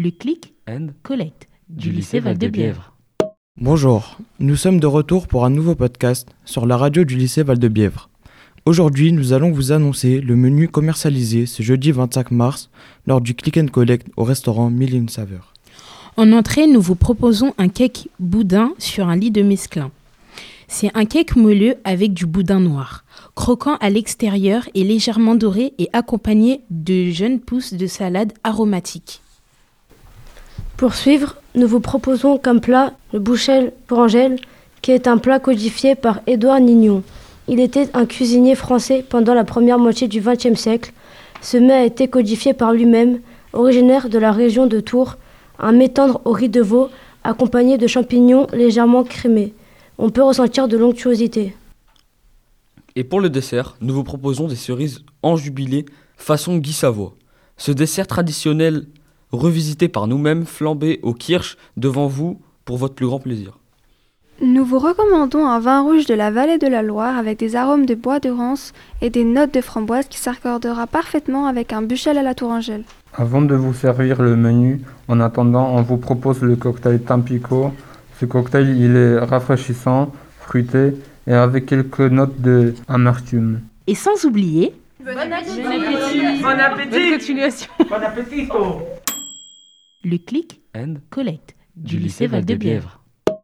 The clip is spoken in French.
le clic and collecte du lycée Val-de-Bièvre. Bonjour, nous sommes de retour pour un nouveau podcast sur la radio du lycée Val-de-Bièvre. Aujourd'hui, nous allons vous annoncer le menu commercialisé ce jeudi 25 mars lors du Click and Collect au restaurant Mille et une Saveurs. En entrée, nous vous proposons un cake boudin sur un lit de mesclun. C'est un cake moelleux avec du boudin noir, croquant à l'extérieur et légèrement doré et accompagné de jeunes pousses de salade aromatiques. Pour suivre, nous vous proposons comme plat le bouchel pour Angèle, qui est un plat codifié par Édouard Nignon. Il était un cuisinier français pendant la première moitié du XXe siècle. Ce mets a été codifié par lui-même, originaire de la région de Tours, un mets tendre au riz de veau accompagné de champignons légèrement crémés. On peut ressentir de l'onctuosité. Et pour le dessert, nous vous proposons des cerises enjubilées façon Guy Savoie. Ce dessert traditionnel revisité par nous-mêmes, flambé au kirsch devant vous pour votre plus grand plaisir. Nous vous recommandons un vin rouge de la vallée de la Loire avec des arômes de bois de rance et des notes de framboise qui s'accordera parfaitement avec un buchel à la tourangelle. Avant de vous servir le menu, en attendant, on vous propose le cocktail Tampico. Ce cocktail, il est rafraîchissant, fruité et avec quelques notes de amertume. Et sans oublier, Bon appétit Bon appétit bonne continuation, Bon appétit le clic And collecte du lycée Val-de-Bièvre.